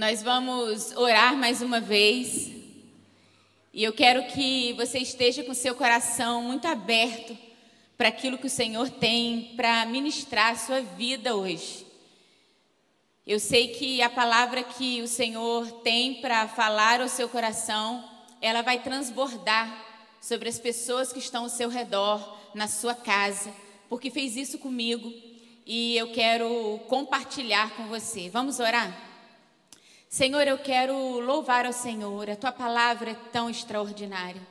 Nós vamos orar mais uma vez. E eu quero que você esteja com seu coração muito aberto para aquilo que o Senhor tem para ministrar a sua vida hoje. Eu sei que a palavra que o Senhor tem para falar ao seu coração, ela vai transbordar sobre as pessoas que estão ao seu redor, na sua casa, porque fez isso comigo e eu quero compartilhar com você. Vamos orar? Senhor, eu quero louvar ao Senhor, a tua palavra é tão extraordinária.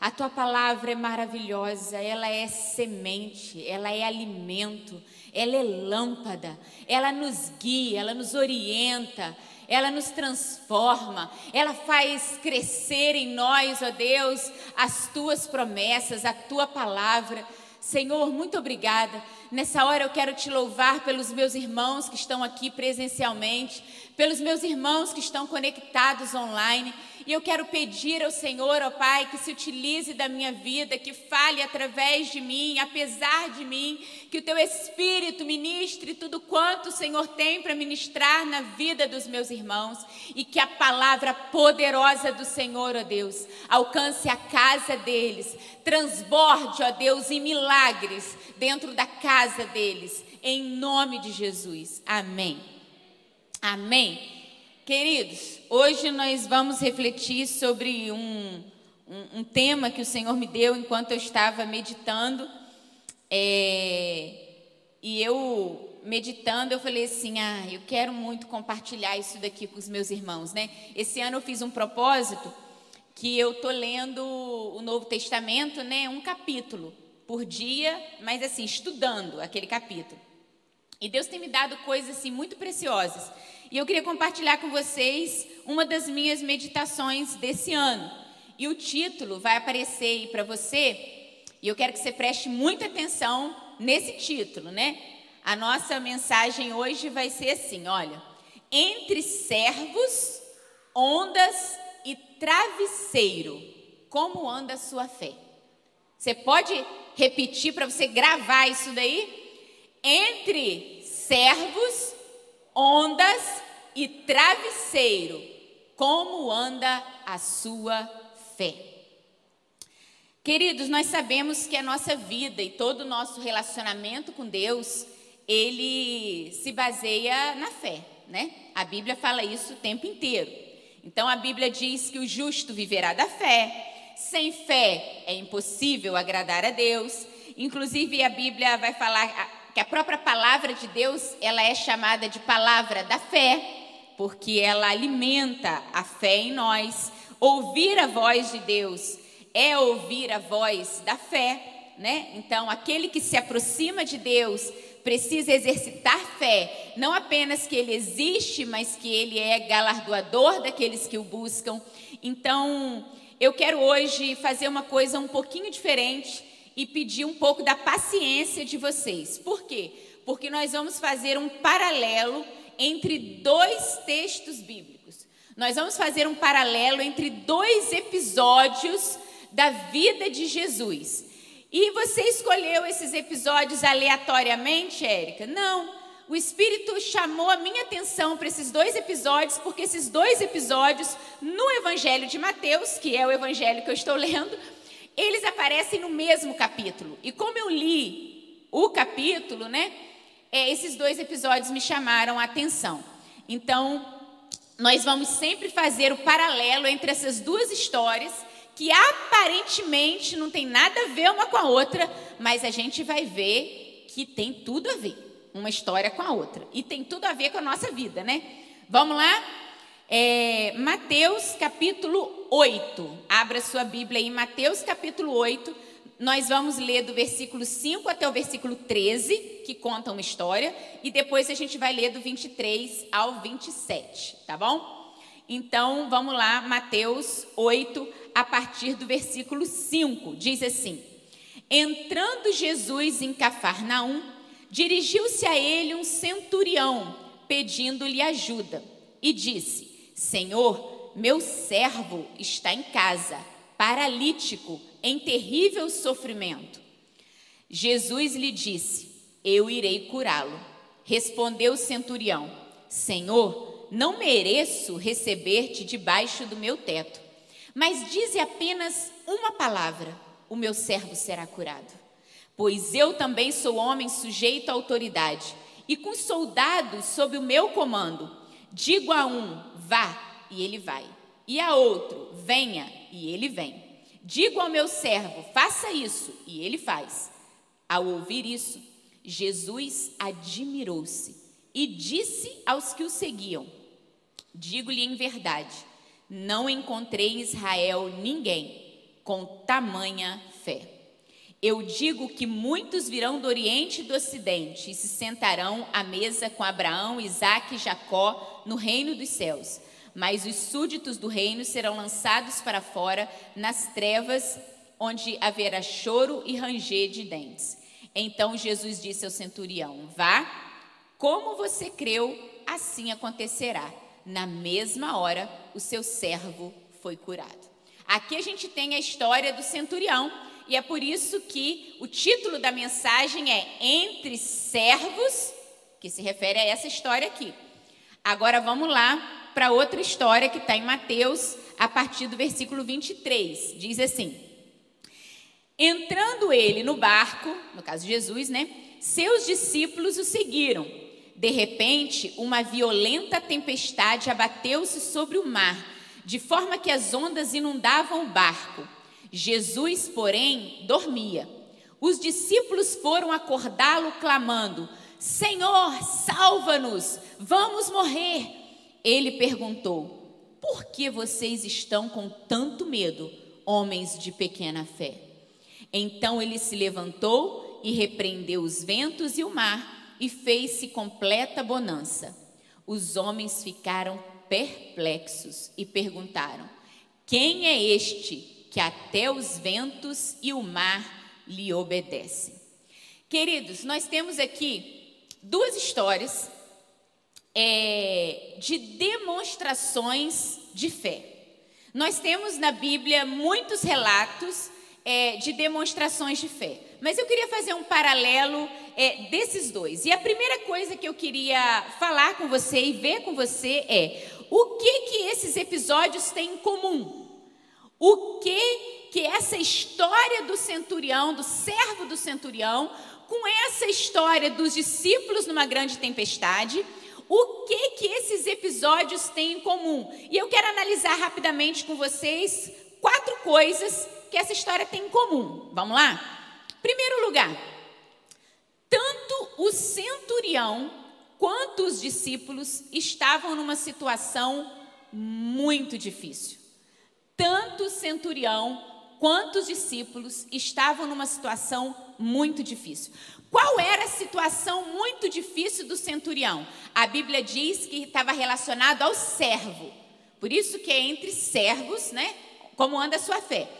A tua palavra é maravilhosa, ela é semente, ela é alimento, ela é lâmpada, ela nos guia, ela nos orienta, ela nos transforma, ela faz crescer em nós, ó Deus, as tuas promessas, a tua palavra. Senhor, muito obrigada. Nessa hora eu quero te louvar pelos meus irmãos que estão aqui presencialmente, pelos meus irmãos que estão conectados online. E eu quero pedir ao Senhor, ó Pai, que se utilize da minha vida, que fale através de mim, apesar de mim, que o teu Espírito ministre tudo quanto o Senhor tem para ministrar na vida dos meus irmãos e que a palavra poderosa do Senhor, ó Deus, alcance a casa deles, transborde, ó Deus, em milagres dentro da casa deles, em nome de Jesus. Amém. Amém. Queridos, hoje nós vamos refletir sobre um, um, um, tema que o Senhor me deu enquanto eu estava meditando. É, e eu, meditando, eu falei assim: ah, eu quero muito compartilhar isso daqui com os meus irmãos, né? Esse ano eu fiz um propósito que eu tô lendo o Novo Testamento, né? Um capítulo por dia, mas assim, estudando aquele capítulo. E Deus tem me dado coisas assim muito preciosas. E eu queria compartilhar com vocês uma das minhas meditações desse ano. E o título vai aparecer aí para você, e eu quero que você preste muita atenção nesse título, né? A nossa mensagem hoje vai ser assim, olha: entre servos, ondas e travesseiro, como anda a sua fé? Você pode repetir para você gravar isso daí? Entre servos, ondas e travesseiro, como anda a sua fé. Queridos, nós sabemos que a nossa vida e todo o nosso relacionamento com Deus, ele se baseia na fé, né? A Bíblia fala isso o tempo inteiro. Então a Bíblia diz que o justo viverá da fé. Sem fé é impossível agradar a Deus. Inclusive a Bíblia vai falar que a própria palavra de Deus, ela é chamada de palavra da fé, porque ela alimenta a fé em nós. Ouvir a voz de Deus é ouvir a voz da fé, né? Então, aquele que se aproxima de Deus precisa exercitar fé, não apenas que ele existe, mas que ele é galardoador daqueles que o buscam. Então, eu quero hoje fazer uma coisa um pouquinho diferente e pedir um pouco da paciência de vocês. Por quê? Porque nós vamos fazer um paralelo entre dois textos bíblicos. Nós vamos fazer um paralelo entre dois episódios da vida de Jesus. E você escolheu esses episódios aleatoriamente, Érica? Não. O Espírito chamou a minha atenção para esses dois episódios, porque esses dois episódios, no Evangelho de Mateus, que é o evangelho que eu estou lendo, eles aparecem no mesmo capítulo. E como eu li o capítulo, né? É, esses dois episódios me chamaram a atenção. Então, nós vamos sempre fazer o paralelo entre essas duas histórias que aparentemente não tem nada a ver uma com a outra, mas a gente vai ver que tem tudo a ver uma história com a outra e tem tudo a ver com a nossa vida, né? Vamos lá? É, Mateus capítulo 8. Abra sua Bíblia aí, Mateus capítulo 8. Nós vamos ler do versículo 5 até o versículo 13, que conta uma história, e depois a gente vai ler do 23 ao 27, tá bom? Então, vamos lá, Mateus 8, a partir do versículo 5, diz assim: Entrando Jesus em Cafarnaum, dirigiu-se a ele um centurião, pedindo-lhe ajuda, e disse: Senhor, meu servo está em casa, paralítico, em terrível sofrimento. Jesus lhe disse: Eu irei curá-lo. Respondeu o centurião: Senhor, não mereço receber-te debaixo do meu teto. Mas dize apenas uma palavra, o meu servo será curado. Pois eu também sou homem sujeito à autoridade, e com soldados sob o meu comando. Digo a um, vá, e ele vai. E a outro, venha, e ele vem. Digo ao meu servo, faça isso, e ele faz. Ao ouvir isso, Jesus admirou-se e disse aos que o seguiam: Digo-lhe em verdade, não encontrei em Israel ninguém com tamanha. Eu digo que muitos virão do Oriente e do Ocidente e se sentarão à mesa com Abraão, Isaque e Jacó no reino dos céus. Mas os súditos do reino serão lançados para fora nas trevas, onde haverá choro e ranger de dentes. Então Jesus disse ao centurião: Vá, como você creu, assim acontecerá. Na mesma hora, o seu servo foi curado. Aqui a gente tem a história do centurião, e é por isso que o título da mensagem é Entre Servos, que se refere a essa história aqui. Agora vamos lá para outra história que está em Mateus, a partir do versículo 23. Diz assim: Entrando ele no barco, no caso de Jesus, né? Seus discípulos o seguiram. De repente, uma violenta tempestade abateu-se sobre o mar, de forma que as ondas inundavam o barco. Jesus, porém, dormia. Os discípulos foram acordá-lo, clamando: Senhor, salva-nos, vamos morrer. Ele perguntou: Por que vocês estão com tanto medo, homens de pequena fé? Então ele se levantou e repreendeu os ventos e o mar e fez-se completa bonança. Os homens ficaram perplexos e perguntaram: Quem é este que até os ventos e o mar lhe obedecem? Queridos, nós temos aqui duas histórias é, de demonstrações de fé. Nós temos na Bíblia muitos relatos é, de demonstrações de fé. Mas eu queria fazer um paralelo é, desses dois. E a primeira coisa que eu queria falar com você e ver com você é o que que esses episódios têm em comum? O que que essa história do centurião, do servo do centurião, com essa história dos discípulos numa grande tempestade, o que que esses episódios têm em comum? E eu quero analisar rapidamente com vocês quatro coisas que essa história tem em comum. Vamos lá? Primeiro lugar, tanto o centurião quanto os discípulos estavam numa situação muito difícil. Tanto o centurião quanto os discípulos estavam numa situação muito difícil. Qual era a situação muito difícil do centurião? A Bíblia diz que estava relacionado ao servo. Por isso que é entre servos, né? Como anda a sua fé.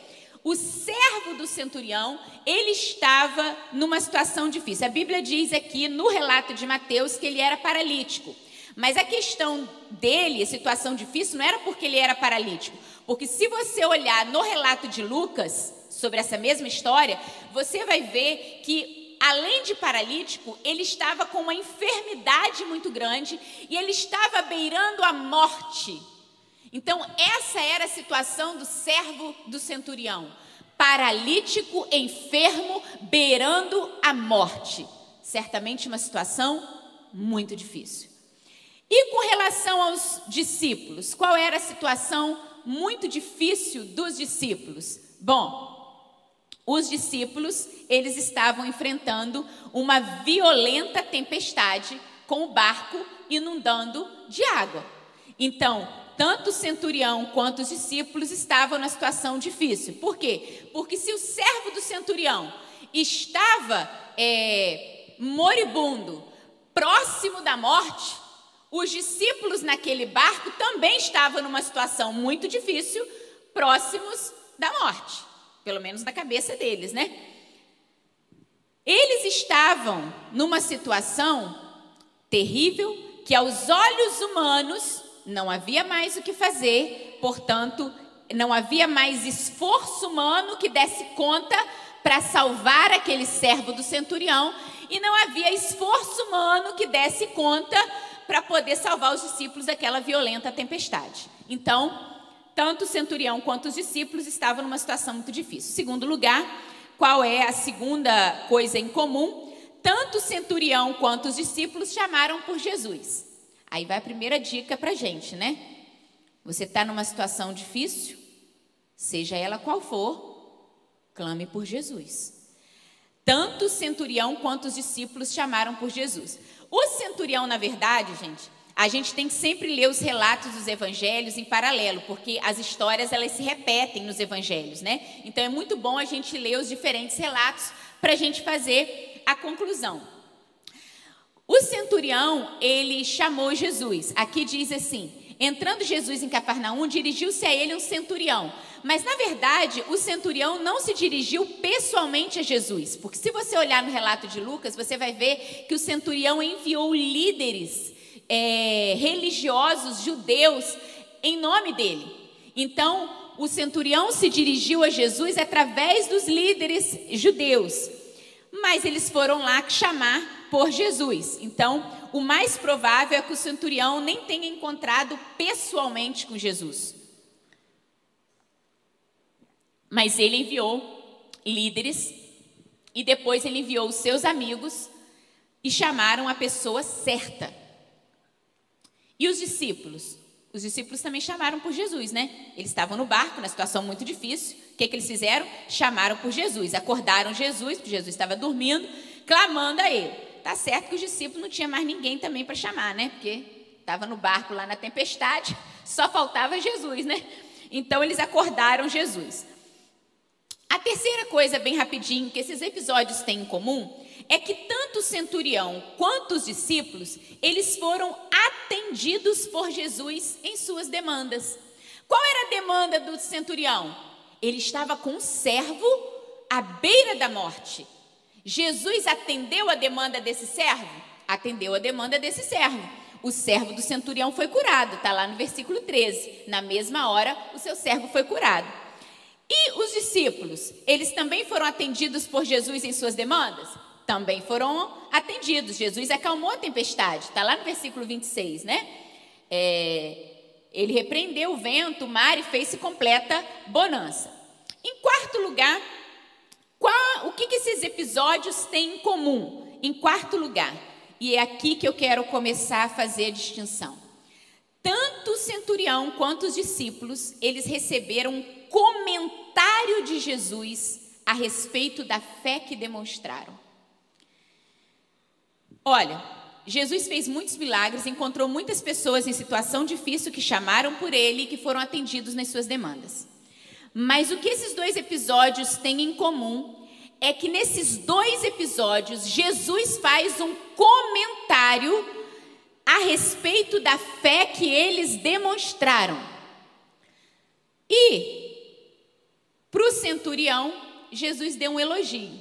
O servo do centurião, ele estava numa situação difícil. A Bíblia diz aqui no relato de Mateus que ele era paralítico. Mas a questão dele, a situação difícil, não era porque ele era paralítico. Porque se você olhar no relato de Lucas, sobre essa mesma história, você vai ver que, além de paralítico, ele estava com uma enfermidade muito grande e ele estava beirando a morte. Então, essa era a situação do servo do centurião: paralítico, enfermo, beirando a morte. Certamente uma situação muito difícil. E com relação aos discípulos, qual era a situação muito difícil dos discípulos? Bom, os discípulos, eles estavam enfrentando uma violenta tempestade com o barco inundando de água. Então, tanto o centurião quanto os discípulos estavam na situação difícil. Por quê? Porque se o servo do centurião estava é, moribundo, próximo da morte, os discípulos naquele barco também estavam numa situação muito difícil, próximos da morte, pelo menos na cabeça deles, né? Eles estavam numa situação terrível que aos olhos humanos não havia mais o que fazer, portanto, não havia mais esforço humano que desse conta para salvar aquele servo do centurião, e não havia esforço humano que desse conta para poder salvar os discípulos daquela violenta tempestade. Então, tanto o centurião quanto os discípulos estavam numa situação muito difícil. Segundo lugar, qual é a segunda coisa em comum? Tanto o centurião quanto os discípulos chamaram por Jesus. Aí vai a primeira dica para a gente, né? Você está numa situação difícil, seja ela qual for, clame por Jesus. Tanto o centurião quanto os discípulos chamaram por Jesus. O centurião, na verdade, gente, a gente tem que sempre ler os relatos dos evangelhos em paralelo, porque as histórias elas se repetem nos evangelhos, né? Então é muito bom a gente ler os diferentes relatos para a gente fazer a conclusão. O centurião, ele chamou Jesus. Aqui diz assim: entrando Jesus em Cafarnaum, dirigiu-se a ele um centurião. Mas, na verdade, o centurião não se dirigiu pessoalmente a Jesus, porque se você olhar no relato de Lucas, você vai ver que o centurião enviou líderes é, religiosos judeus em nome dele. Então, o centurião se dirigiu a Jesus através dos líderes judeus, mas eles foram lá chamar por Jesus. Então, o mais provável é que o centurião nem tenha encontrado pessoalmente com Jesus. Mas ele enviou líderes e depois ele enviou os seus amigos e chamaram a pessoa certa. E os discípulos? Os discípulos também chamaram por Jesus, né? Eles estavam no barco, na situação muito difícil. O que, que eles fizeram? Chamaram por Jesus. Acordaram Jesus, porque Jesus estava dormindo, clamando a ele. Tá certo que os discípulos não tinha mais ninguém também para chamar, né? Porque estava no barco lá na tempestade, só faltava Jesus, né? Então eles acordaram Jesus. A terceira coisa, bem rapidinho, que esses episódios têm em comum é que tanto o centurião quanto os discípulos, eles foram atendidos por Jesus em suas demandas. Qual era a demanda do centurião? Ele estava com um servo à beira da morte. Jesus atendeu a demanda desse servo? Atendeu a demanda desse servo. O servo do centurião foi curado, está lá no versículo 13. Na mesma hora, o seu servo foi curado. E os discípulos, eles também foram atendidos por Jesus em suas demandas? Também foram atendidos. Jesus acalmou a tempestade, está lá no versículo 26, né? É, ele repreendeu o vento, o mar e fez-se completa bonança. Em quarto lugar, qual, o que, que esses episódios têm em comum? Em quarto lugar, e é aqui que eu quero começar a fazer a distinção. Tanto o centurião quanto os discípulos, eles receberam comentário de Jesus a respeito da fé que demonstraram. Olha, Jesus fez muitos milagres, encontrou muitas pessoas em situação difícil que chamaram por ele e que foram atendidos nas suas demandas. Mas o que esses dois episódios têm em comum é que nesses dois episódios Jesus faz um comentário a respeito da fé que eles demonstraram. E para o centurião, Jesus deu um elogio.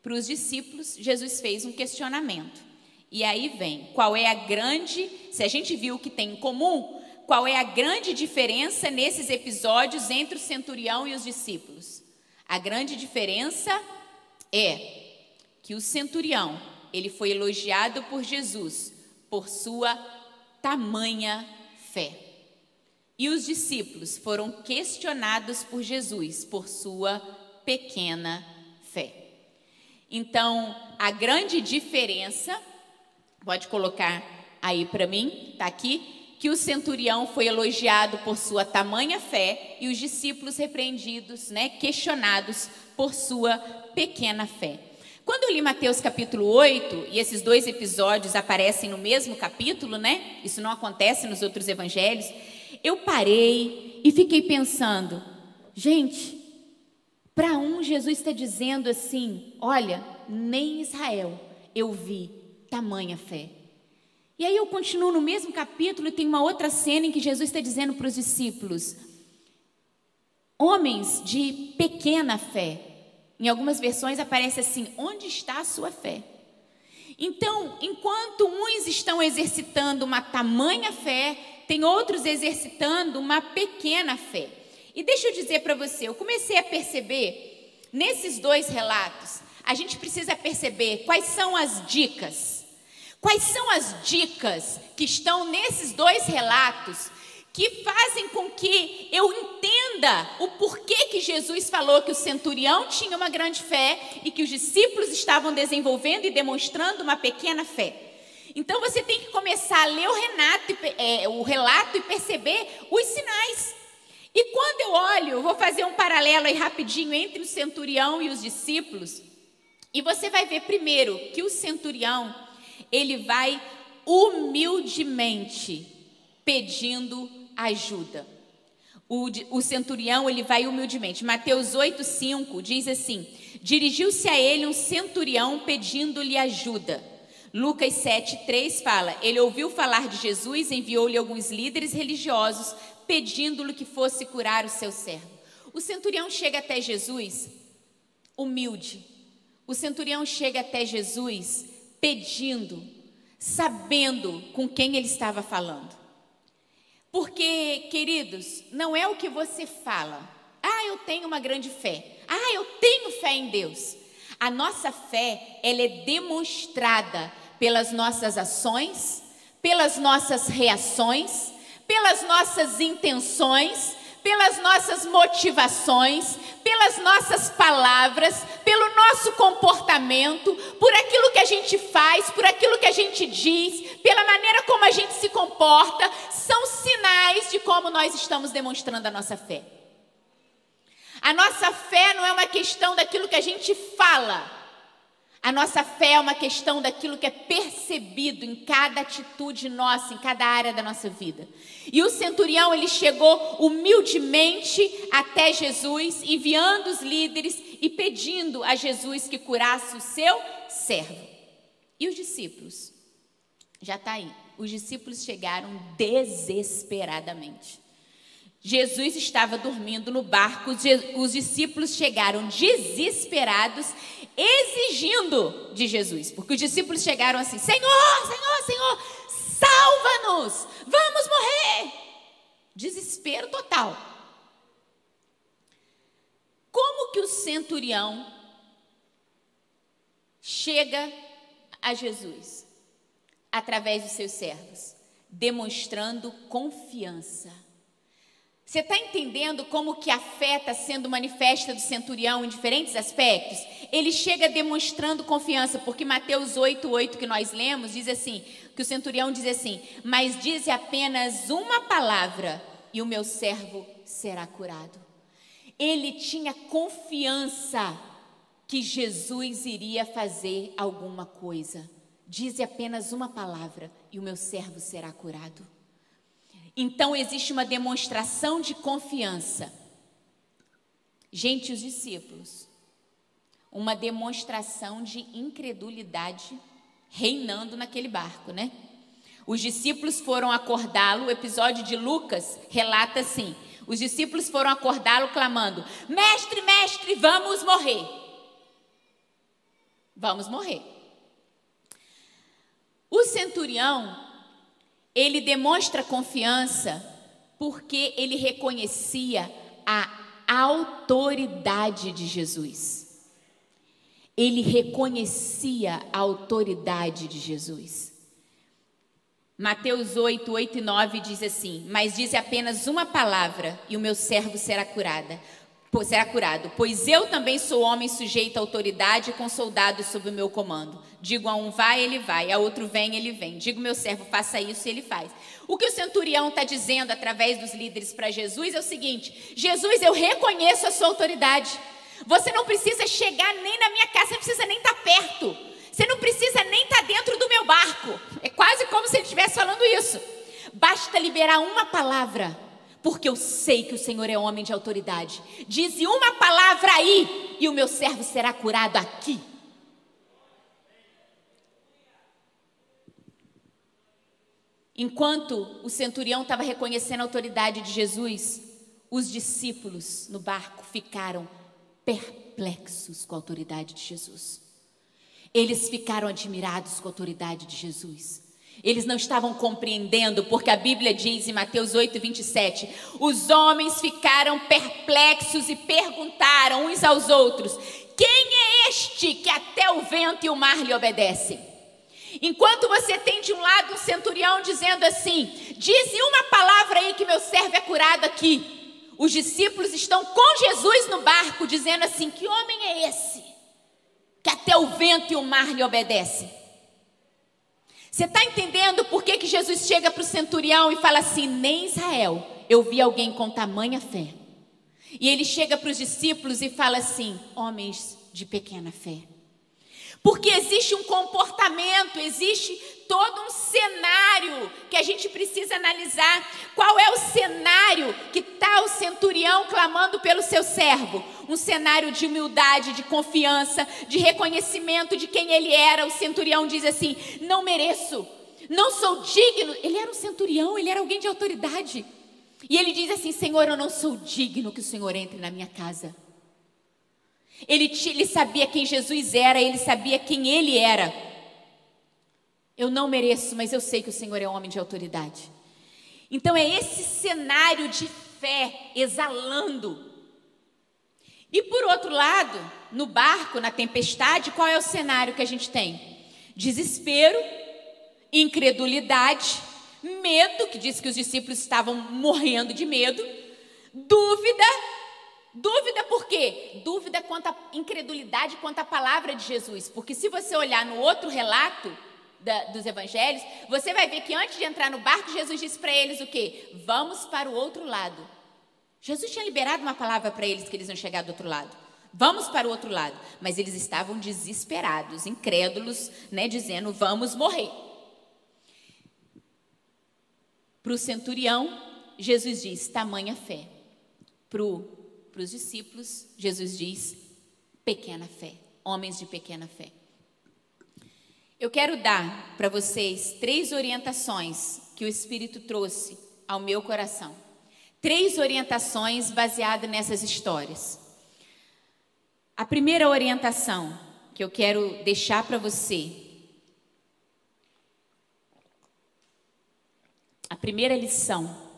Para os discípulos, Jesus fez um questionamento. E aí vem, qual é a grande, se a gente viu o que tem em comum, qual é a grande diferença nesses episódios entre o centurião e os discípulos? A grande diferença é que o centurião, ele foi elogiado por Jesus por sua tamanha fé. E os discípulos foram questionados por Jesus por sua pequena fé. Então, a grande diferença, pode colocar aí para mim, está aqui, que o centurião foi elogiado por sua tamanha fé e os discípulos repreendidos, né, questionados por sua pequena fé. Quando eu li Mateus capítulo 8, e esses dois episódios aparecem no mesmo capítulo, né? Isso não acontece nos outros evangelhos eu parei e fiquei pensando, gente, para um Jesus está dizendo assim: olha, nem Israel eu vi tamanha fé. E aí eu continuo no mesmo capítulo e tem uma outra cena em que Jesus está dizendo para os discípulos: homens de pequena fé. Em algumas versões aparece assim: onde está a sua fé? Então, enquanto uns estão exercitando uma tamanha fé, tem outros exercitando uma pequena fé. E deixa eu dizer para você, eu comecei a perceber nesses dois relatos, a gente precisa perceber quais são as dicas. Quais são as dicas que estão nesses dois relatos que fazem com que eu entenda o porquê que Jesus falou que o centurião tinha uma grande fé e que os discípulos estavam desenvolvendo e demonstrando uma pequena fé. Então você tem que começar a ler o, Renato, é, o relato e perceber os sinais. E quando eu olho, vou fazer um paralelo aí rapidinho entre o centurião e os discípulos. E você vai ver primeiro que o centurião, ele vai humildemente pedindo ajuda. O, o centurião, ele vai humildemente. Mateus 8,5 diz assim: Dirigiu-se a ele um centurião pedindo-lhe ajuda. Lucas 7,3 fala: Ele ouviu falar de Jesus, enviou-lhe alguns líderes religiosos, pedindo-lhe que fosse curar o seu servo. O centurião chega até Jesus humilde. O centurião chega até Jesus pedindo, sabendo com quem ele estava falando. Porque, queridos, não é o que você fala. Ah, eu tenho uma grande fé. Ah, eu tenho fé em Deus. A nossa fé, ela é demonstrada pelas nossas ações, pelas nossas reações, pelas nossas intenções, pelas nossas motivações, pelas nossas palavras, pelo nosso comportamento, por aquilo que a gente faz, por aquilo que a gente diz, pela maneira como a gente se comporta, são sinais de como nós estamos demonstrando a nossa fé. A nossa fé não é uma questão daquilo que a gente fala, a nossa fé é uma questão daquilo que é percebido em cada atitude nossa, em cada área da nossa vida. E o centurião, ele chegou humildemente até Jesus, enviando os líderes e pedindo a Jesus que curasse o seu servo. E os discípulos? Já está aí. Os discípulos chegaram desesperadamente. Jesus estava dormindo no barco, os discípulos chegaram desesperados, exigindo de Jesus, porque os discípulos chegaram assim: Senhor, Senhor, Senhor, salva-nos, vamos morrer. Desespero total. Como que o centurião chega a Jesus? Através dos seus servos, demonstrando confiança você está entendendo como que a fé está sendo manifesta do centurião em diferentes aspectos? Ele chega demonstrando confiança, porque Mateus 8, 8 que nós lemos, diz assim, que o centurião diz assim, mas diz apenas uma palavra e o meu servo será curado. Ele tinha confiança que Jesus iria fazer alguma coisa. Diz apenas uma palavra e o meu servo será curado. Então existe uma demonstração de confiança. Gente, os discípulos, uma demonstração de incredulidade reinando naquele barco, né? Os discípulos foram acordá-lo, o episódio de Lucas relata assim: os discípulos foram acordá-lo clamando: Mestre, mestre, vamos morrer. Vamos morrer. O centurião ele demonstra confiança porque ele reconhecia a autoridade de Jesus. Ele reconhecia a autoridade de Jesus. Mateus 8, 8 e 9 diz assim: Mas diz apenas uma palavra e o meu servo será curada será curado, pois eu também sou homem sujeito à autoridade com soldados sob o meu comando. Digo a um vai, ele vai, a outro vem, ele vem. Digo meu servo, faça isso, ele faz. O que o centurião está dizendo através dos líderes para Jesus é o seguinte: Jesus, eu reconheço a sua autoridade. Você não precisa chegar nem na minha casa, você não precisa nem estar tá perto. Você não precisa nem estar tá dentro do meu barco. É quase como se ele estivesse falando isso. Basta liberar uma palavra porque eu sei que o Senhor é homem de autoridade. Dize uma palavra aí, e o meu servo será curado aqui. Enquanto o centurião estava reconhecendo a autoridade de Jesus, os discípulos no barco ficaram perplexos com a autoridade de Jesus. Eles ficaram admirados com a autoridade de Jesus. Eles não estavam compreendendo, porque a Bíblia diz em Mateus 8, 27: os homens ficaram perplexos e perguntaram uns aos outros: quem é este que até o vento e o mar lhe obedecem? Enquanto você tem de um lado um centurião dizendo assim: Dize uma palavra aí que meu servo é curado aqui. Os discípulos estão com Jesus no barco, dizendo assim: Que homem é esse? Que até o vento e o mar lhe obedecem. Você está entendendo por que, que Jesus chega para o centurião e fala assim: Nem Israel eu vi alguém com tamanha fé. E ele chega para os discípulos e fala assim: Homens de pequena fé. Porque existe um comportamento, existe todo um cenário que a gente precisa analisar. Qual é o cenário que está o centurião clamando pelo seu servo? Um cenário de humildade, de confiança, de reconhecimento de quem ele era. O centurião diz assim: Não mereço, não sou digno. Ele era um centurião, ele era alguém de autoridade. E ele diz assim: Senhor, eu não sou digno que o Senhor entre na minha casa. Ele, ele sabia quem Jesus era, ele sabia quem ele era. Eu não mereço, mas eu sei que o Senhor é homem de autoridade. Então é esse cenário de fé exalando. E por outro lado, no barco, na tempestade, qual é o cenário que a gente tem? Desespero, incredulidade, medo, que diz que os discípulos estavam morrendo de medo, dúvida Dúvida por quê? Dúvida quanto à incredulidade quanto à palavra de Jesus. Porque se você olhar no outro relato da, dos evangelhos, você vai ver que antes de entrar no barco, Jesus disse para eles o quê? Vamos para o outro lado. Jesus tinha liberado uma palavra para eles que eles iam chegar do outro lado. Vamos para o outro lado. Mas eles estavam desesperados, incrédulos, né, dizendo: vamos morrer. Para o centurião, Jesus diz: tamanha fé. Para o para os discípulos, Jesus diz: pequena fé, homens de pequena fé. Eu quero dar para vocês três orientações que o Espírito trouxe ao meu coração. Três orientações baseadas nessas histórias. A primeira orientação que eu quero deixar para você, a primeira lição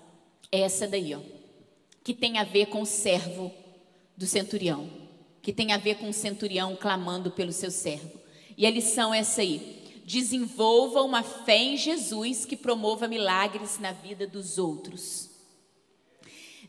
é essa daí, ó que tem a ver com o servo do centurião, que tem a ver com o centurião clamando pelo seu servo. E a lição é essa aí: desenvolva uma fé em Jesus que promova milagres na vida dos outros.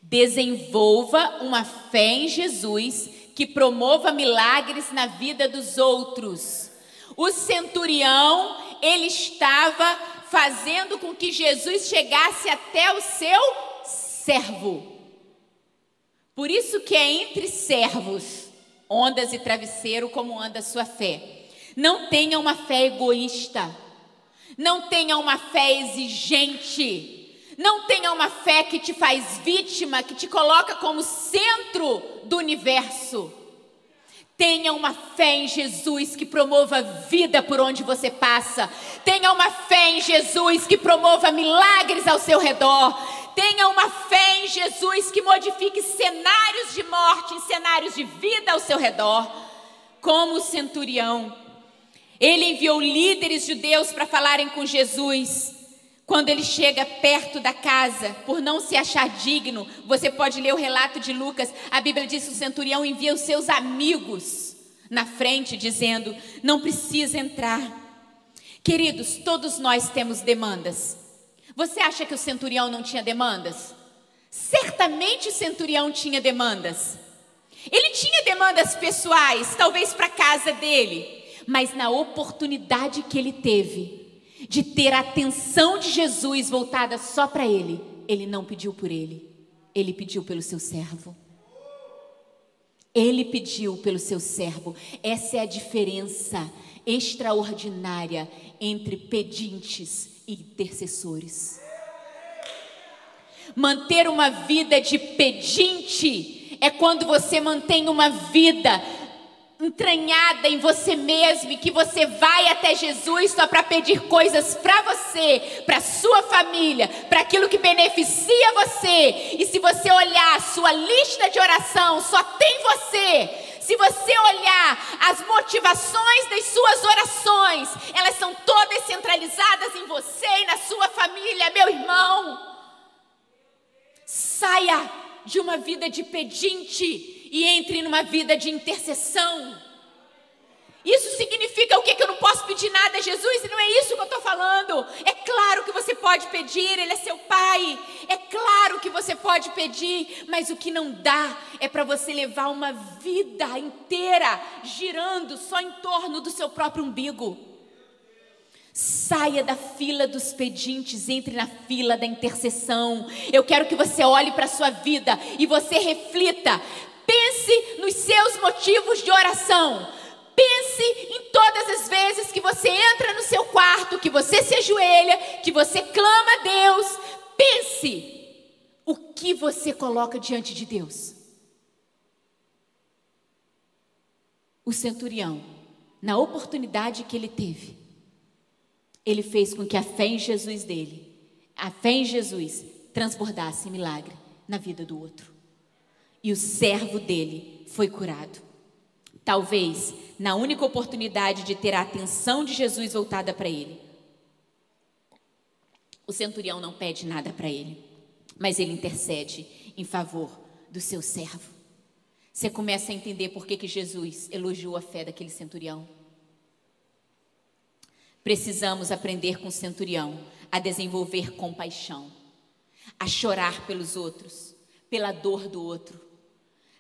Desenvolva uma fé em Jesus que promova milagres na vida dos outros. O centurião, ele estava fazendo com que Jesus chegasse até o seu servo. Por isso que é entre servos, ondas e travesseiro, como anda a sua fé. Não tenha uma fé egoísta. Não tenha uma fé exigente. Não tenha uma fé que te faz vítima, que te coloca como centro do universo. Tenha uma fé em Jesus que promova vida por onde você passa. Tenha uma fé em Jesus que promova milagres ao seu redor. Tenha uma fé em Jesus que modifique cenários de morte em cenários de vida ao seu redor, como o centurião. Ele enviou líderes judeus para falarem com Jesus. Quando ele chega perto da casa, por não se achar digno, você pode ler o relato de Lucas. A Bíblia diz que o centurião envia os seus amigos na frente, dizendo: Não precisa entrar. Queridos, todos nós temos demandas. Você acha que o centurião não tinha demandas? Certamente o centurião tinha demandas. Ele tinha demandas pessoais, talvez para a casa dele, mas na oportunidade que ele teve de ter a atenção de Jesus voltada só para ele, ele não pediu por ele, ele pediu pelo seu servo. Ele pediu pelo seu servo. Essa é a diferença extraordinária entre pedintes intercessores. Manter uma vida de pedinte é quando você mantém uma vida entranhada em você mesmo e que você vai até Jesus só para pedir coisas para você, para sua família, para aquilo que beneficia você. E se você olhar a sua lista de oração, só tem você. Se você olhar as motivações das suas orações, elas são todas centralizadas em você e na sua família, meu irmão. Saia de uma vida de pedinte e entre numa vida de intercessão. Isso significa o que? Que eu não posso pedir nada a Jesus, e não é isso que eu estou falando. É claro que você pode pedir, Ele é seu Pai. É claro que você pode pedir, mas o que não dá é para você levar uma vida inteira girando só em torno do seu próprio umbigo. Saia da fila dos pedintes, entre na fila da intercessão. Eu quero que você olhe para a sua vida e você reflita. Pense nos seus motivos de oração. Pense em todas as vezes que você entra no seu quarto, que você se ajoelha, que você clama a Deus. Pense o que você coloca diante de Deus. O centurião, na oportunidade que ele teve, ele fez com que a fé em Jesus dele, a fé em Jesus, transbordasse milagre na vida do outro. E o servo dele foi curado. Talvez na única oportunidade de ter a atenção de Jesus voltada para ele. O centurião não pede nada para ele, mas ele intercede em favor do seu servo. Você começa a entender por que, que Jesus elogiou a fé daquele centurião. Precisamos aprender com o centurião a desenvolver compaixão, a chorar pelos outros, pela dor do outro,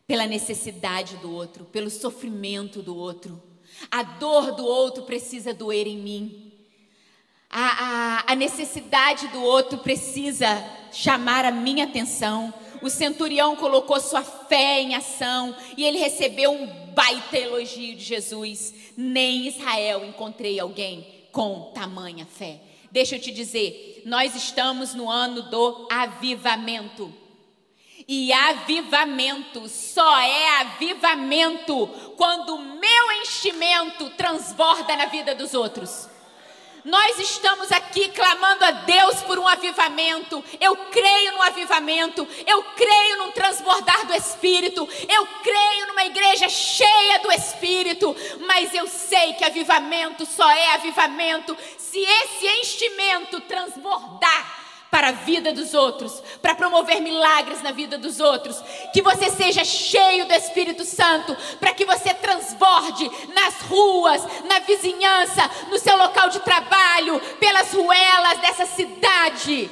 pela necessidade do outro, pelo sofrimento do outro. A dor do outro precisa doer em mim. A, a, a, necessidade do outro precisa chamar a minha atenção. O centurião colocou sua fé em ação e ele recebeu um baita elogio de Jesus. Nem em Israel encontrei alguém com tamanha fé. Deixa eu te dizer, nós estamos no ano do avivamento. E avivamento só é avivamento quando o meu enchimento transborda na vida dos outros. Nós estamos aqui clamando a Deus por um avivamento. Eu creio no avivamento. Eu creio num transbordar do Espírito. Eu creio numa igreja cheia do Espírito. Mas eu sei que avivamento só é avivamento se esse enchimento transbordar para a vida dos outros, para promover milagres na vida dos outros. Que você seja cheio do Espírito Santo, para que você transborde nas ruas, na vizinhança, no seu local de trabalho, pelas ruelas dessa cidade.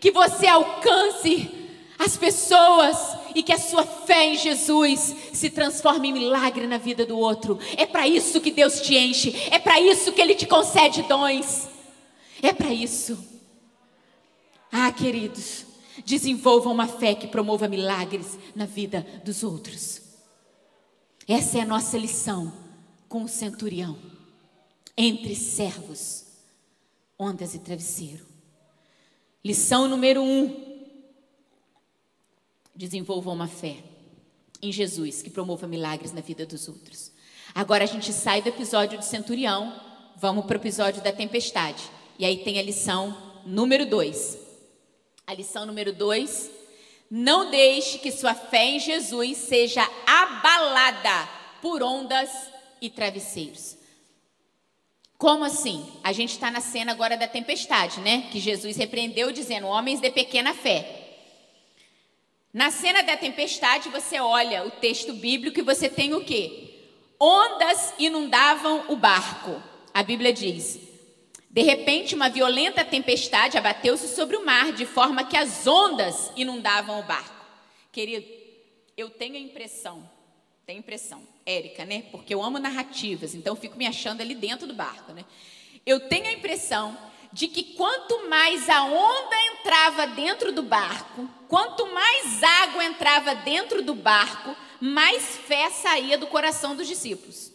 Que você alcance as pessoas e que a sua fé em Jesus se transforme em milagre na vida do outro. É para isso que Deus te enche, é para isso que Ele te concede dons. É para isso. Ah, queridos, desenvolvam uma fé que promova milagres na vida dos outros. Essa é a nossa lição com o centurião. Entre servos, ondas e travesseiro. Lição número um: desenvolvam uma fé em Jesus que promova milagres na vida dos outros. Agora a gente sai do episódio do centurião, vamos para o episódio da tempestade. E aí tem a lição número dois. A lição número dois: não deixe que sua fé em Jesus seja abalada por ondas e travesseiros. Como assim? A gente está na cena agora da tempestade, né? Que Jesus repreendeu dizendo: homens de pequena fé. Na cena da tempestade, você olha o texto bíblico e você tem o quê? Ondas inundavam o barco. A Bíblia diz: de repente, uma violenta tempestade abateu-se sobre o mar, de forma que as ondas inundavam o barco. Querido, eu tenho a impressão, tenho impressão, Érica, né? Porque eu amo narrativas, então fico me achando ali dentro do barco, né? Eu tenho a impressão de que quanto mais a onda entrava dentro do barco, quanto mais água entrava dentro do barco, mais fé saía do coração dos discípulos.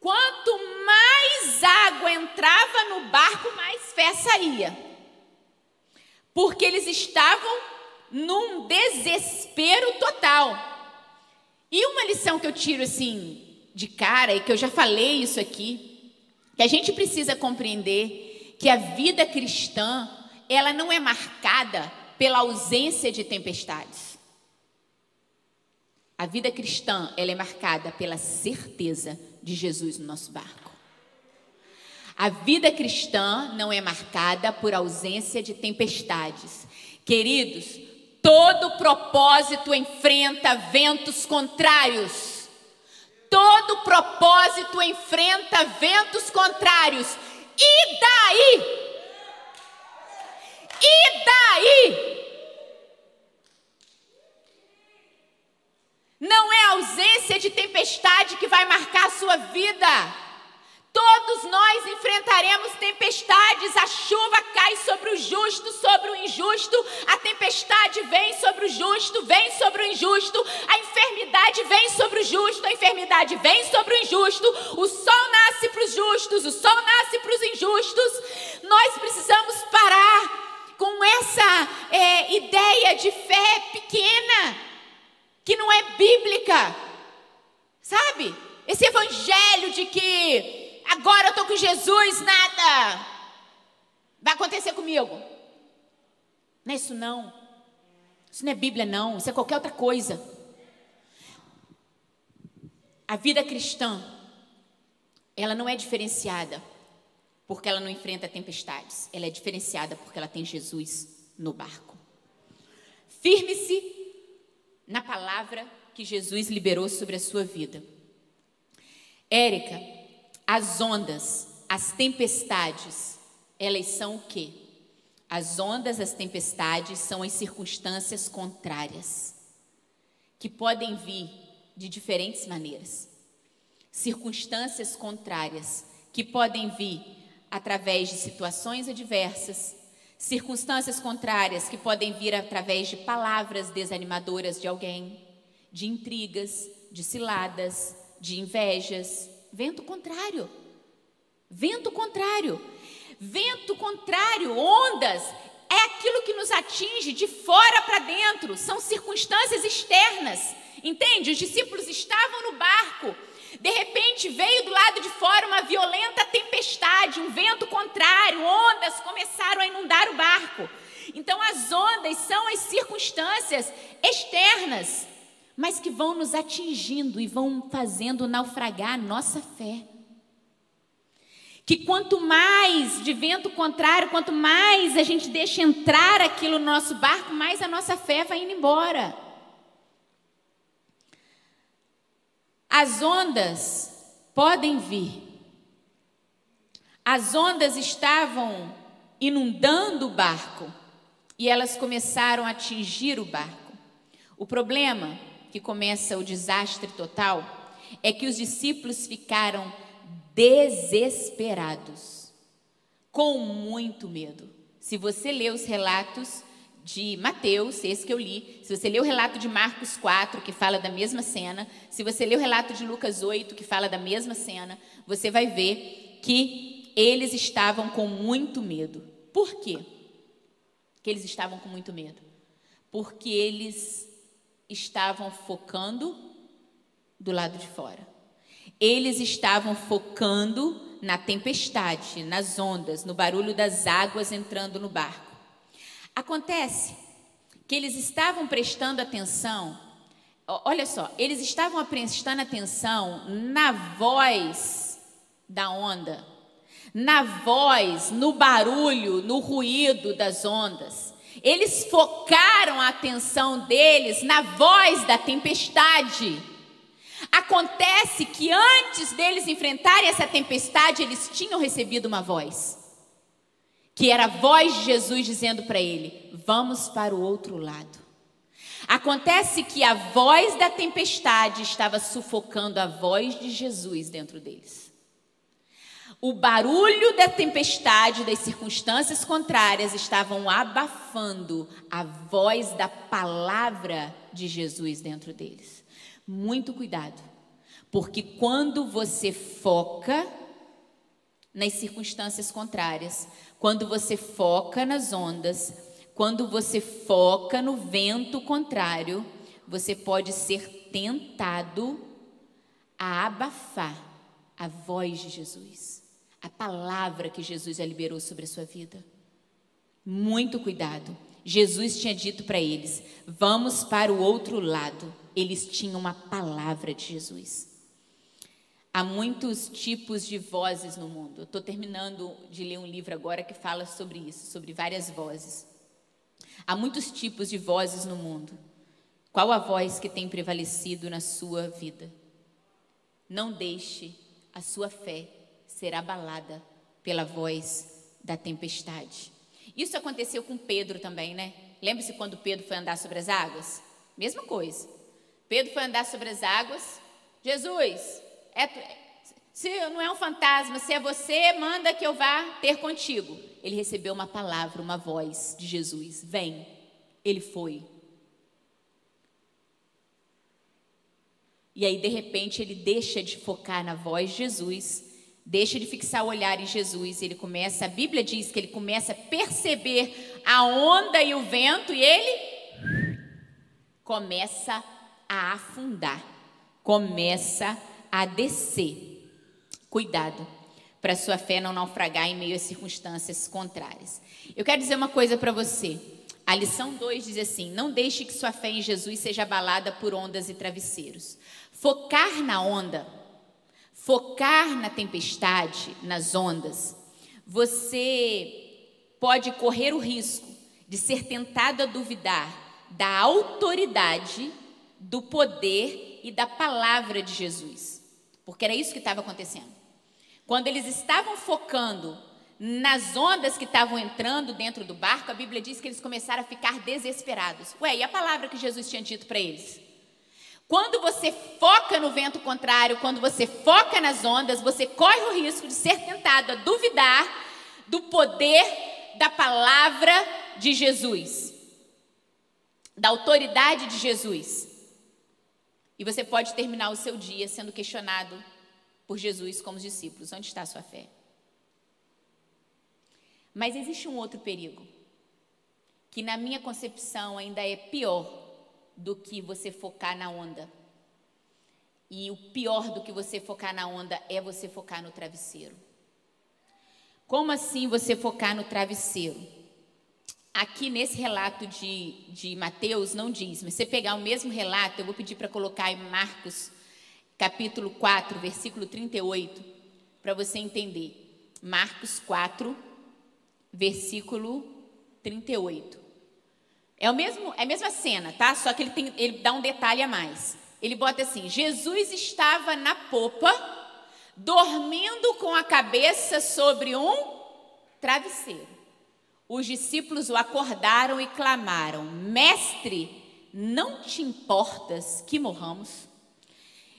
Quanto mais água entrava no barco, mais fé saía. Porque eles estavam num desespero total. E uma lição que eu tiro assim de cara, e que eu já falei isso aqui, que a gente precisa compreender que a vida cristã, ela não é marcada pela ausência de tempestades. A vida cristã, ela é marcada pela certeza de Jesus no nosso barco. A vida cristã não é marcada por ausência de tempestades. Queridos, todo propósito enfrenta ventos contrários. Todo propósito enfrenta ventos contrários. E daí? E daí? Não é a ausência de tempestade que vai marcar a sua vida. Todos nós enfrentaremos tempestades. A chuva cai sobre o justo, sobre o injusto. A tempestade vem sobre o justo, vem sobre o injusto. A enfermidade vem sobre o justo, a enfermidade vem sobre o injusto. O sol nasce para os justos, o sol nasce para os injustos. Nós precisamos parar com essa é, ideia de fé pequena, que não é bíblica. Sabe? Esse evangelho de que agora eu estou com Jesus, nada vai acontecer comigo. Não é isso não. Isso não é Bíblia não, isso é qualquer outra coisa. A vida cristã, ela não é diferenciada porque ela não enfrenta tempestades. Ela é diferenciada porque ela tem Jesus no barco. Firme-se na palavra que Jesus liberou sobre a sua vida. Érica, as ondas, as tempestades, elas são o quê? As ondas, as tempestades são as circunstâncias contrárias, que podem vir de diferentes maneiras. Circunstâncias contrárias, que podem vir através de situações adversas, circunstâncias contrárias, que podem vir através de palavras desanimadoras de alguém, de intrigas, de ciladas, de invejas, Vento contrário. Vento contrário. Vento contrário, ondas, é aquilo que nos atinge de fora para dentro, são circunstâncias externas. Entende? Os discípulos estavam no barco. De repente veio do lado de fora uma violenta tempestade, um vento contrário, ondas começaram a inundar o barco. Então as ondas são as circunstâncias externas mas que vão nos atingindo e vão fazendo naufragar a nossa fé. Que quanto mais de vento contrário, quanto mais a gente deixa entrar aquilo no nosso barco, mais a nossa fé vai indo embora. As ondas podem vir. As ondas estavam inundando o barco e elas começaram a atingir o barco. O problema que começa o desastre total, é que os discípulos ficaram desesperados, com muito medo. Se você lê os relatos de Mateus, esse que eu li, se você lê o relato de Marcos 4, que fala da mesma cena, se você lê o relato de Lucas 8, que fala da mesma cena, você vai ver que eles estavam com muito medo. Por quê? Que eles estavam com muito medo? Porque eles estavam focando do lado de fora. Eles estavam focando na tempestade, nas ondas, no barulho das águas entrando no barco. Acontece que eles estavam prestando atenção, olha só, eles estavam prestando atenção na voz da onda, na voz, no barulho, no ruído das ondas. Eles focaram a atenção deles na voz da tempestade. Acontece que antes deles enfrentarem essa tempestade, eles tinham recebido uma voz, que era a voz de Jesus dizendo para ele: Vamos para o outro lado. Acontece que a voz da tempestade estava sufocando a voz de Jesus dentro deles. O barulho da tempestade, das circunstâncias contrárias estavam abafando a voz da palavra de Jesus dentro deles. Muito cuidado, porque quando você foca nas circunstâncias contrárias, quando você foca nas ondas, quando você foca no vento contrário, você pode ser tentado a abafar a voz de Jesus a palavra que Jesus já liberou sobre a sua vida. Muito cuidado. Jesus tinha dito para eles: vamos para o outro lado. Eles tinham uma palavra de Jesus. Há muitos tipos de vozes no mundo. Estou terminando de ler um livro agora que fala sobre isso, sobre várias vozes. Há muitos tipos de vozes no mundo. Qual a voz que tem prevalecido na sua vida? Não deixe a sua fé ser abalada pela voz da tempestade. Isso aconteceu com Pedro também, né? Lembre-se quando Pedro foi andar sobre as águas? Mesma coisa. Pedro foi andar sobre as águas. Jesus, é, se não é um fantasma, se é você, manda que eu vá ter contigo. Ele recebeu uma palavra, uma voz de Jesus: Vem. Ele foi. E aí, de repente, ele deixa de focar na voz de Jesus, deixa de fixar o olhar em Jesus. Ele começa, a Bíblia diz que ele começa a perceber a onda e o vento, e ele começa a afundar, começa a descer. Cuidado para sua fé não naufragar em meio a circunstâncias contrárias. Eu quero dizer uma coisa para você. A lição 2 diz assim: Não deixe que sua fé em Jesus seja abalada por ondas e travesseiros. Focar na onda, focar na tempestade, nas ondas, você pode correr o risco de ser tentado a duvidar da autoridade, do poder e da palavra de Jesus. Porque era isso que estava acontecendo. Quando eles estavam focando nas ondas que estavam entrando dentro do barco, a Bíblia diz que eles começaram a ficar desesperados. Ué, e a palavra que Jesus tinha dito para eles? Quando você foca no vento contrário, quando você foca nas ondas, você corre o risco de ser tentado a duvidar do poder da palavra de Jesus, da autoridade de Jesus. E você pode terminar o seu dia sendo questionado por Jesus como os discípulos: onde está a sua fé? Mas existe um outro perigo, que na minha concepção ainda é pior do que você focar na onda. E o pior do que você focar na onda é você focar no travesseiro. Como assim você focar no travesseiro? Aqui nesse relato de, de Mateus não diz, mas você pegar o mesmo relato, eu vou pedir para colocar em Marcos, capítulo 4, versículo 38, para você entender. Marcos 4, versículo 38. É, o mesmo, é a mesma cena, tá? Só que ele, tem, ele dá um detalhe a mais. Ele bota assim: Jesus estava na popa, dormindo com a cabeça sobre um travesseiro. Os discípulos o acordaram e clamaram: Mestre, não te importas que morramos?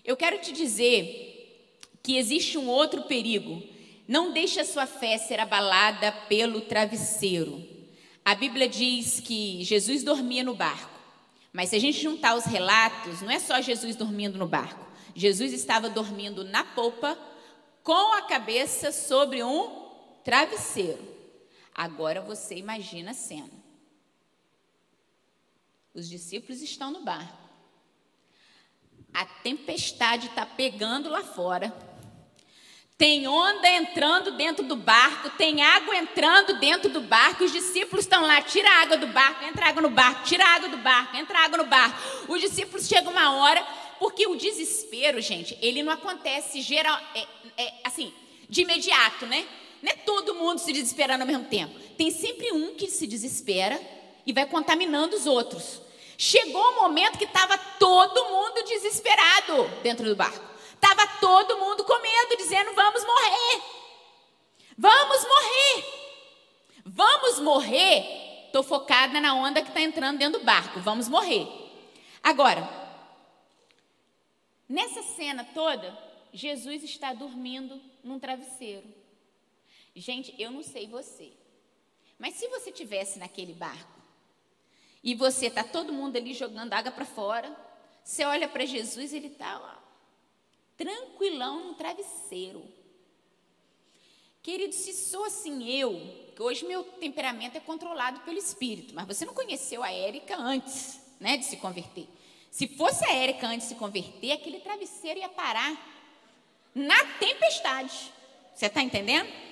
Eu quero te dizer que existe um outro perigo. Não deixe a sua fé ser abalada pelo travesseiro. A Bíblia diz que Jesus dormia no barco. Mas se a gente juntar os relatos, não é só Jesus dormindo no barco. Jesus estava dormindo na polpa com a cabeça sobre um travesseiro. Agora você imagina a cena. Os discípulos estão no barco. A tempestade está pegando lá fora. Tem onda entrando dentro do barco, tem água entrando dentro do barco. Os discípulos estão lá, tira a água do barco, entra água no barco, tira a água do barco, entra água no barco. Os discípulos chegam uma hora, porque o desespero, gente, ele não acontece geral, é, é, assim, de imediato, né? Não é todo mundo se desesperando ao mesmo tempo. Tem sempre um que se desespera e vai contaminando os outros. Chegou o um momento que estava todo mundo desesperado dentro do barco. Estava todo mundo com medo, dizendo: vamos morrer. Vamos morrer. Vamos morrer. Estou focada na onda que está entrando dentro do barco. Vamos morrer. Agora, nessa cena toda, Jesus está dormindo num travesseiro. Gente, eu não sei você, mas se você tivesse naquele barco e você está todo mundo ali jogando água para fora, você olha para Jesus, ele está lá tranquilão no travesseiro. Querido, se sou assim eu, que hoje meu temperamento é controlado pelo espírito, mas você não conheceu a Érica antes, né, de se converter. Se fosse a Érica antes de se converter, aquele travesseiro ia parar na tempestade. Você está entendendo?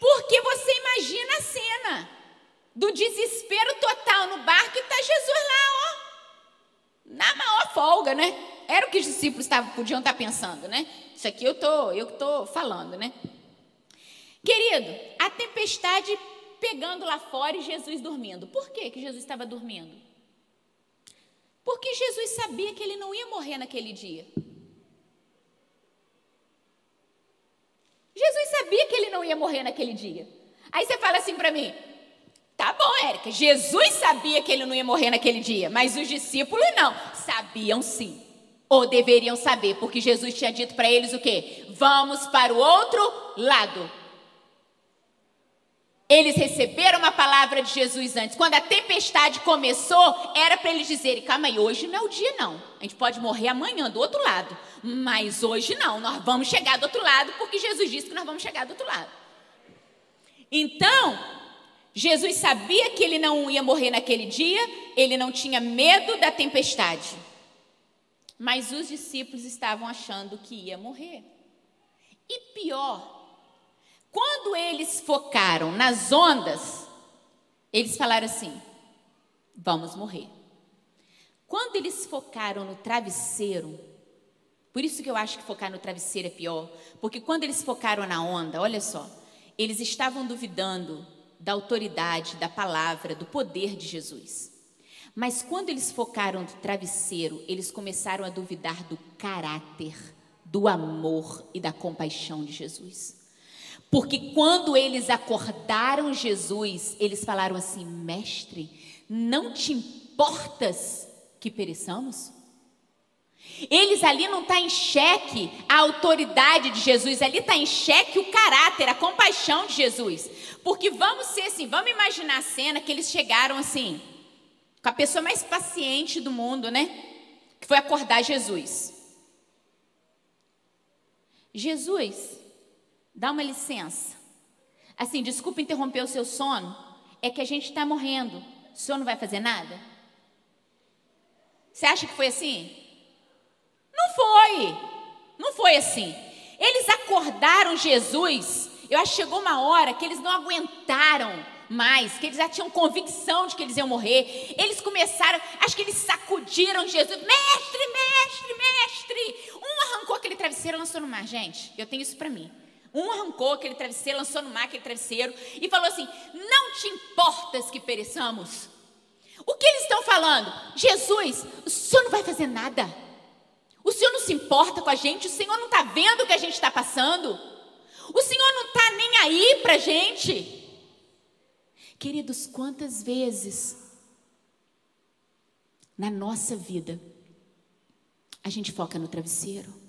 Porque você imagina a cena do desespero total no barco e está Jesus lá, ó, na maior folga, né? Era o que os discípulos tavam, podiam estar pensando, né? Isso aqui eu tô, eu estou falando, né? Querido, a tempestade pegando lá fora e Jesus dormindo. Por que, que Jesus estava dormindo? Porque Jesus sabia que ele não ia morrer naquele dia. Jesus sabia que ele não ia morrer naquele dia. Aí você fala assim para mim: tá bom, Érica, Jesus sabia que ele não ia morrer naquele dia, mas os discípulos não. Sabiam sim. Ou deveriam saber, porque Jesus tinha dito para eles o quê? Vamos para o outro lado. Eles receberam uma palavra de Jesus antes. Quando a tempestade começou, era para eles dizerem: calma aí, hoje não é o dia, não. A gente pode morrer amanhã do outro lado. Mas hoje não, nós vamos chegar do outro lado, porque Jesus disse que nós vamos chegar do outro lado. Então, Jesus sabia que ele não ia morrer naquele dia, ele não tinha medo da tempestade. Mas os discípulos estavam achando que ia morrer. E pior, quando eles focaram nas ondas, eles falaram assim: vamos morrer. Quando eles focaram no travesseiro, por isso que eu acho que focar no travesseiro é pior, porque quando eles focaram na onda, olha só, eles estavam duvidando da autoridade, da palavra, do poder de Jesus. Mas quando eles focaram no travesseiro, eles começaram a duvidar do caráter, do amor e da compaixão de Jesus. Porque quando eles acordaram Jesus, eles falaram assim: Mestre, não te importas que pereçamos? Eles ali não está em xeque a autoridade de Jesus, ali está em xeque o caráter, a compaixão de Jesus. Porque vamos ser assim, vamos imaginar a cena que eles chegaram assim, com a pessoa mais paciente do mundo, né? Que foi acordar Jesus. Jesus, Dá uma licença. Assim, desculpa interromper o seu sono, é que a gente está morrendo. O senhor não vai fazer nada? Você acha que foi assim? Não foi. Não foi assim. Eles acordaram Jesus. Eu acho que chegou uma hora que eles não aguentaram mais, que eles já tinham convicção de que eles iam morrer. Eles começaram, acho que eles sacudiram Jesus. Mestre, mestre, mestre. Um arrancou aquele travesseiro e lançou no mar. Gente, eu tenho isso para mim. Um arrancou aquele travesseiro, lançou no mar aquele travesseiro e falou assim: Não te importas que pereçamos. O que eles estão falando? Jesus, o senhor não vai fazer nada. O senhor não se importa com a gente. O senhor não está vendo o que a gente está passando. O senhor não está nem aí para a gente. Queridos, quantas vezes na nossa vida a gente foca no travesseiro?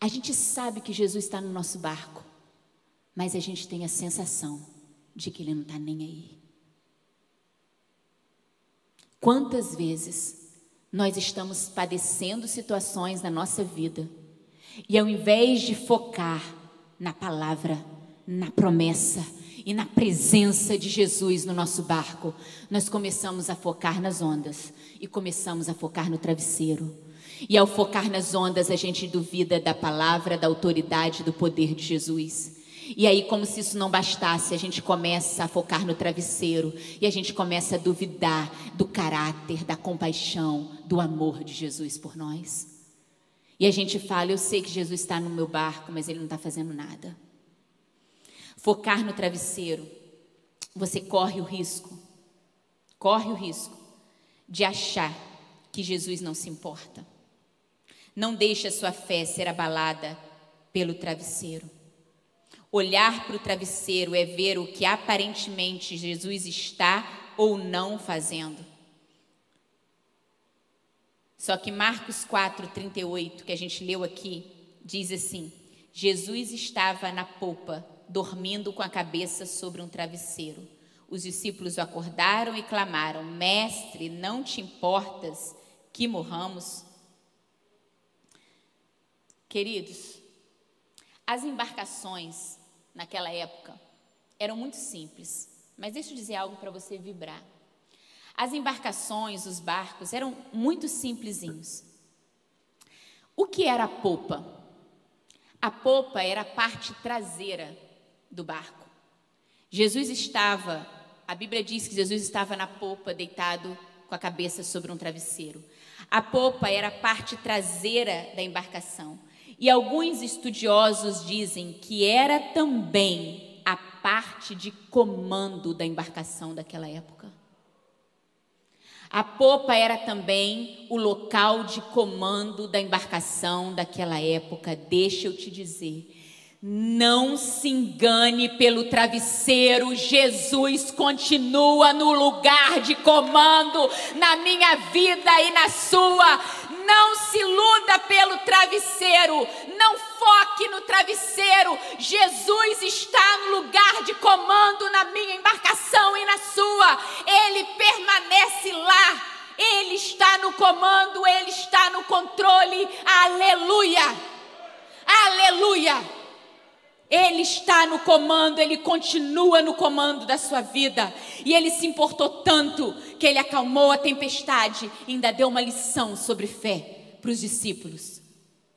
A gente sabe que Jesus está no nosso barco, mas a gente tem a sensação de que Ele não está nem aí. Quantas vezes nós estamos padecendo situações na nossa vida e ao invés de focar na palavra, na promessa e na presença de Jesus no nosso barco, nós começamos a focar nas ondas e começamos a focar no travesseiro e ao focar nas ondas, a gente duvida da palavra, da autoridade, do poder de Jesus. E aí, como se isso não bastasse, a gente começa a focar no travesseiro e a gente começa a duvidar do caráter, da compaixão, do amor de Jesus por nós. E a gente fala: Eu sei que Jesus está no meu barco, mas ele não está fazendo nada. Focar no travesseiro, você corre o risco, corre o risco de achar que Jesus não se importa. Não deixe a sua fé ser abalada pelo travesseiro. Olhar para o travesseiro é ver o que aparentemente Jesus está ou não fazendo. Só que Marcos 4, 38, que a gente leu aqui, diz assim: Jesus estava na polpa, dormindo com a cabeça sobre um travesseiro. Os discípulos o acordaram e clamaram: Mestre, não te importas que morramos? Queridos, as embarcações naquela época eram muito simples, mas deixa eu dizer algo para você vibrar. As embarcações, os barcos eram muito simplesinhos. O que era a popa? A popa era a parte traseira do barco. Jesus estava, a Bíblia diz que Jesus estava na popa, deitado com a cabeça sobre um travesseiro. A popa era a parte traseira da embarcação. E alguns estudiosos dizem que era também a parte de comando da embarcação daquela época. A popa era também o local de comando da embarcação daquela época. Deixa eu te dizer, Não se engane pelo travesseiro, Jesus continua no lugar de comando na minha vida e na sua. Não se iluda pelo travesseiro, não foque no travesseiro. Jesus está no lugar de comando na minha embarcação e na sua. Ele permanece lá. Ele está no comando, ele está no controle. Aleluia! Aleluia! Ele está no comando, ele continua no comando da sua vida. E ele se importou tanto que ele acalmou a tempestade e ainda deu uma lição sobre fé para os discípulos.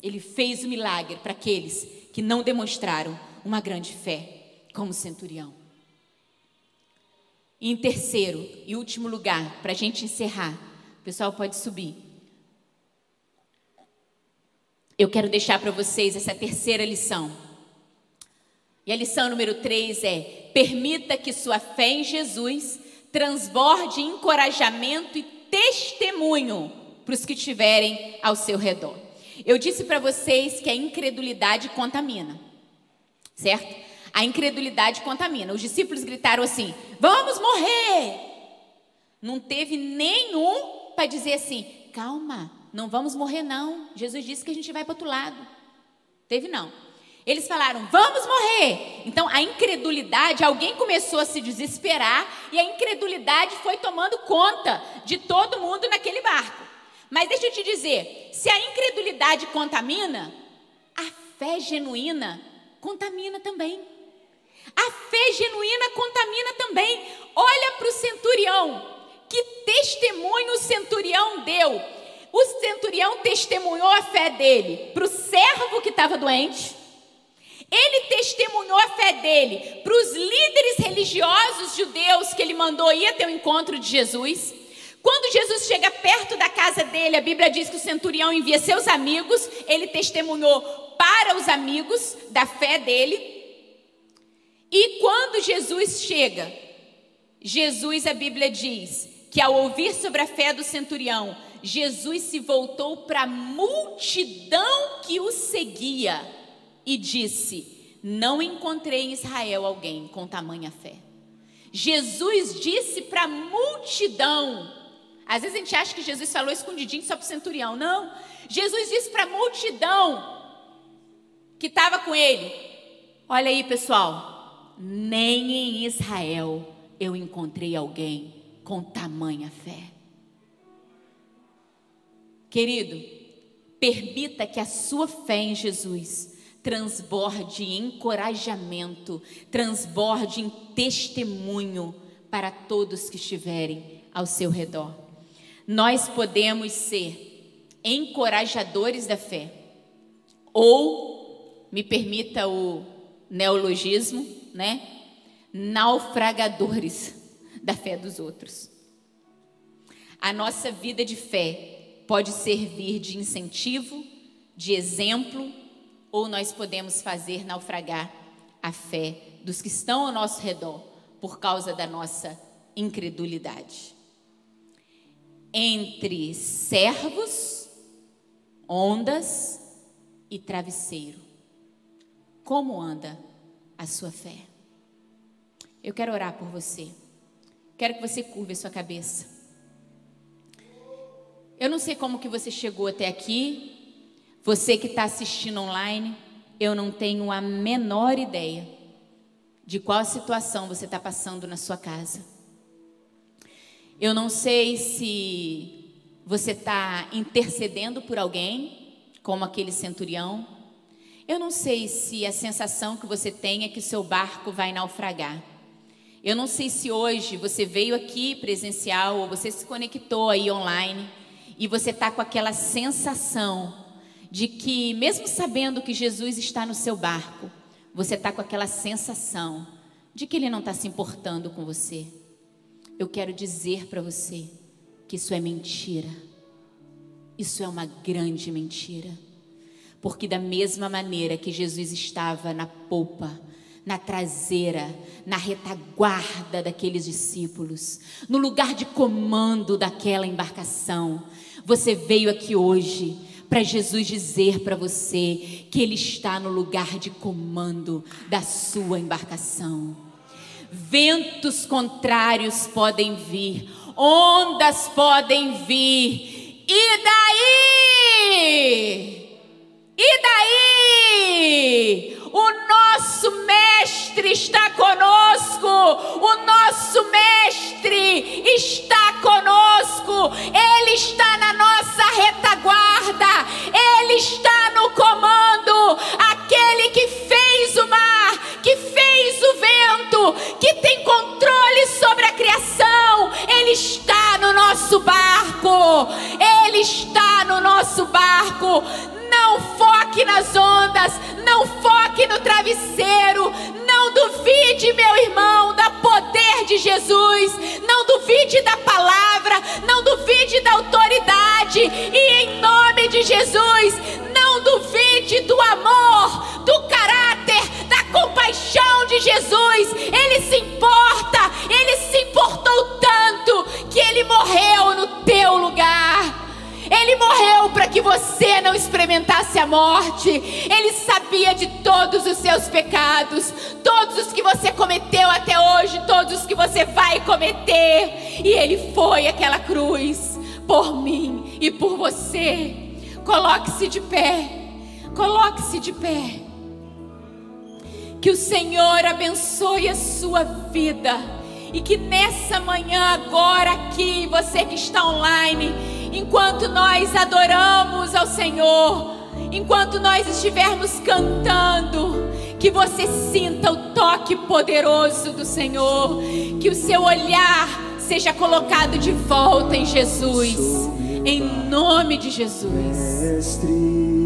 Ele fez o milagre para aqueles que não demonstraram uma grande fé, como o centurião. E em terceiro e último lugar, para a gente encerrar, o pessoal pode subir. Eu quero deixar para vocês essa terceira lição. E a lição número 3 é: permita que sua fé em Jesus transborde encorajamento e testemunho para os que estiverem ao seu redor. Eu disse para vocês que a incredulidade contamina, certo? A incredulidade contamina. Os discípulos gritaram assim: Vamos morrer! Não teve nenhum para dizer assim: Calma, não vamos morrer, não. Jesus disse que a gente vai para outro lado. Teve não. Eles falaram, vamos morrer. Então a incredulidade, alguém começou a se desesperar e a incredulidade foi tomando conta de todo mundo naquele barco. Mas deixa eu te dizer: se a incredulidade contamina, a fé genuína contamina também. A fé genuína contamina também. Olha para o centurião. Que testemunho o centurião deu? O centurião testemunhou a fé dele para o servo que estava doente ele testemunhou a fé dele para os líderes religiosos judeus que ele mandou ir até o encontro de Jesus. Quando Jesus chega perto da casa dele, a Bíblia diz que o centurião envia seus amigos, ele testemunhou para os amigos da fé dele. E quando Jesus chega, Jesus, a Bíblia diz que ao ouvir sobre a fé do centurião, Jesus se voltou para a multidão que o seguia e disse: Não encontrei em Israel alguém com tamanha fé. Jesus disse para a multidão. Às vezes a gente acha que Jesus falou escondidinho só para o centurião. Não. Jesus disse para a multidão que estava com ele: Olha aí, pessoal, nem em Israel eu encontrei alguém com tamanha fé. Querido, permita que a sua fé em Jesus transborde em encorajamento, transborde em testemunho para todos que estiverem ao seu redor. Nós podemos ser encorajadores da fé, ou, me permita o neologismo, né? Naufragadores da fé dos outros. A nossa vida de fé pode servir de incentivo, de exemplo ou nós podemos fazer naufragar a fé dos que estão ao nosso redor por causa da nossa incredulidade. Entre servos, ondas e travesseiro. Como anda a sua fé? Eu quero orar por você. Quero que você curve a sua cabeça. Eu não sei como que você chegou até aqui, você que está assistindo online, eu não tenho a menor ideia de qual situação você está passando na sua casa. Eu não sei se você está intercedendo por alguém, como aquele centurião. Eu não sei se a sensação que você tem é que seu barco vai naufragar. Eu não sei se hoje você veio aqui presencial ou você se conectou aí online e você está com aquela sensação de que, mesmo sabendo que Jesus está no seu barco, você está com aquela sensação de que Ele não está se importando com você. Eu quero dizer para você que isso é mentira. Isso é uma grande mentira. Porque, da mesma maneira que Jesus estava na polpa, na traseira, na retaguarda daqueles discípulos, no lugar de comando daquela embarcação, você veio aqui hoje para Jesus dizer para você que Ele está no lugar de comando da sua embarcação. Ventos contrários podem vir, ondas podem vir, e daí? E daí? O nosso mestre está conosco, o nosso mestre de todos os seus pecados, todos os que você cometeu até hoje, todos os que você vai cometer. E ele foi aquela cruz por mim e por você. Coloque-se de pé. Coloque-se de pé. Que o Senhor abençoe a sua vida. E que nessa manhã, agora aqui, você que está online, enquanto nós adoramos ao Senhor, enquanto nós estivermos cantando, que você sinta o toque poderoso do Senhor, que o seu olhar seja colocado de volta em Jesus, em nome de Jesus.